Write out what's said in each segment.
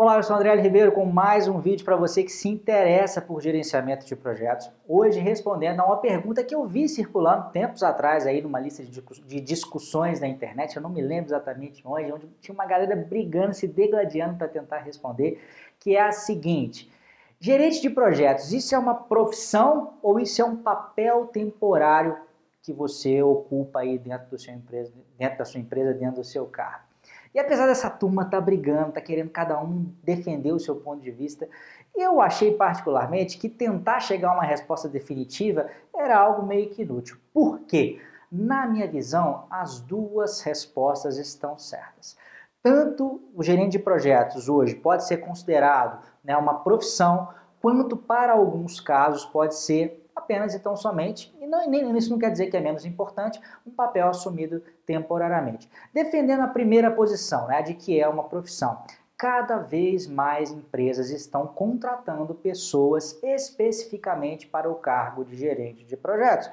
Olá, eu sou André Ribeiro com mais um vídeo para você que se interessa por gerenciamento de projetos. Hoje respondendo a uma pergunta que eu vi circulando tempos atrás aí numa lista de discussões na internet, eu não me lembro exatamente onde, onde tinha uma galera brigando, se degladiando para tentar responder, que é a seguinte: gerente de projetos, isso é uma profissão ou isso é um papel temporário que você ocupa aí dentro, do seu empresa, dentro da sua empresa, dentro do seu carro? E apesar dessa turma estar tá brigando, tá querendo cada um defender o seu ponto de vista, eu achei particularmente que tentar chegar a uma resposta definitiva era algo meio que inútil. Por quê? Na minha visão, as duas respostas estão certas. Tanto o gerente de projetos hoje pode ser considerado né, uma profissão, quanto para alguns casos pode ser apenas e tão somente, não, nem, isso não quer dizer que é menos importante, um papel assumido temporariamente. Defendendo a primeira posição, né, de que é uma profissão. Cada vez mais empresas estão contratando pessoas especificamente para o cargo de gerente de projetos.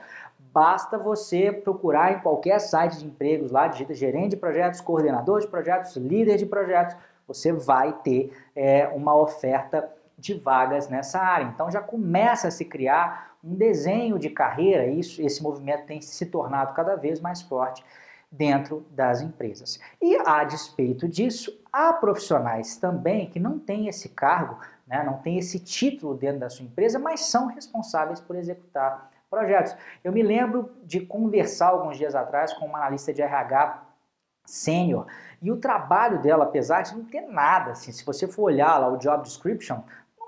Basta você procurar em qualquer site de empregos lá, digita gerente de projetos, coordenador de projetos, líder de projetos, você vai ter é, uma oferta de vagas nessa área. Então já começa a se criar um desenho de carreira, isso, esse movimento tem se tornado cada vez mais forte dentro das empresas. E a despeito disso, há profissionais também que não têm esse cargo, né, não têm esse título dentro da sua empresa, mas são responsáveis por executar projetos. Eu me lembro de conversar alguns dias atrás com uma analista de RH sênior e o trabalho dela, apesar de não ter nada, assim, se você for olhar lá o job description,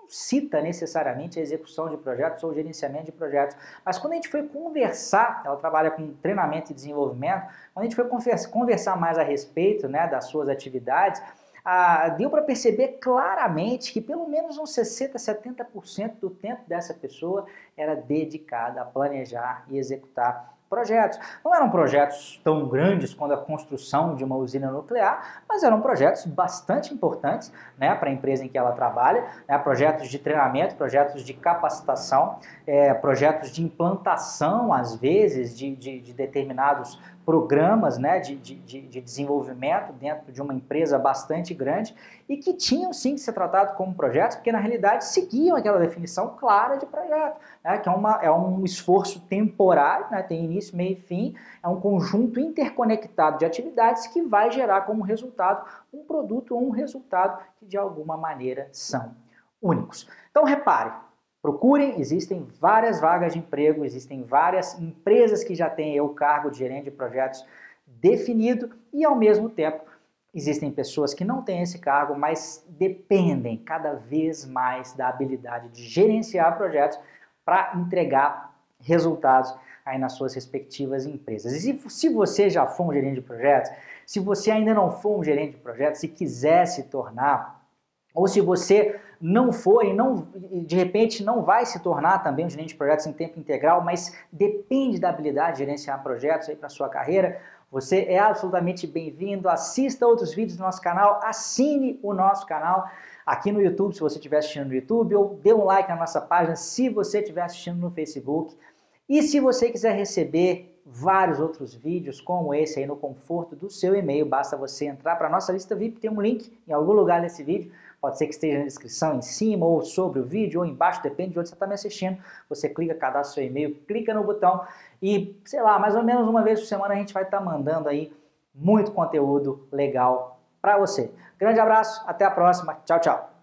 cita necessariamente a execução de projetos ou gerenciamento de projetos. Mas quando a gente foi conversar, ela trabalha com treinamento e desenvolvimento, quando a gente foi conversar mais a respeito né, das suas atividades, ah, deu para perceber claramente que pelo menos uns 60%, 70% do tempo dessa pessoa era dedicada a planejar e executar projetos. Não eram projetos tão grandes quanto a construção de uma usina nuclear, mas eram projetos bastante importantes né, para a empresa em que ela trabalha, né, projetos de treinamento, projetos de capacitação, é, projetos de implantação, às vezes, de, de, de determinados programas né, de, de, de, desenvolvimento dentro de uma empresa bastante grande e que tinham sim que ser tratados como projetos, porque na realidade seguiam aquela definição clara de projeto, né, que é, uma, é um esforço temporário, né, tem início, meio e fim, é um conjunto interconectado de atividades que vai gerar como resultado um produto ou um resultado que de alguma maneira são únicos. Então repare, Procurem, existem várias vagas de emprego, existem várias empresas que já têm o cargo de gerente de projetos definido e ao mesmo tempo existem pessoas que não têm esse cargo, mas dependem cada vez mais da habilidade de gerenciar projetos para entregar resultados aí nas suas respectivas empresas. E se, se você já for um gerente de projetos, se você ainda não for um gerente de projetos, se quiser se tornar ou se você não for e não, de repente não vai se tornar também um gerente de projetos em tempo integral, mas depende da habilidade de gerenciar projetos aí para sua carreira, você é absolutamente bem-vindo. Assista outros vídeos do nosso canal, assine o nosso canal aqui no YouTube, se você estiver assistindo no YouTube, ou dê um like na nossa página se você estiver assistindo no Facebook. E se você quiser receber vários outros vídeos como esse aí no conforto do seu e-mail, basta você entrar para a nossa lista VIP, tem um link em algum lugar desse vídeo Pode ser que esteja na descrição em cima ou sobre o vídeo ou embaixo, depende de onde você está me assistindo. Você clica, cadastra seu e-mail, clica no botão e, sei lá, mais ou menos uma vez por semana a gente vai estar tá mandando aí muito conteúdo legal para você. Grande abraço, até a próxima. Tchau, tchau.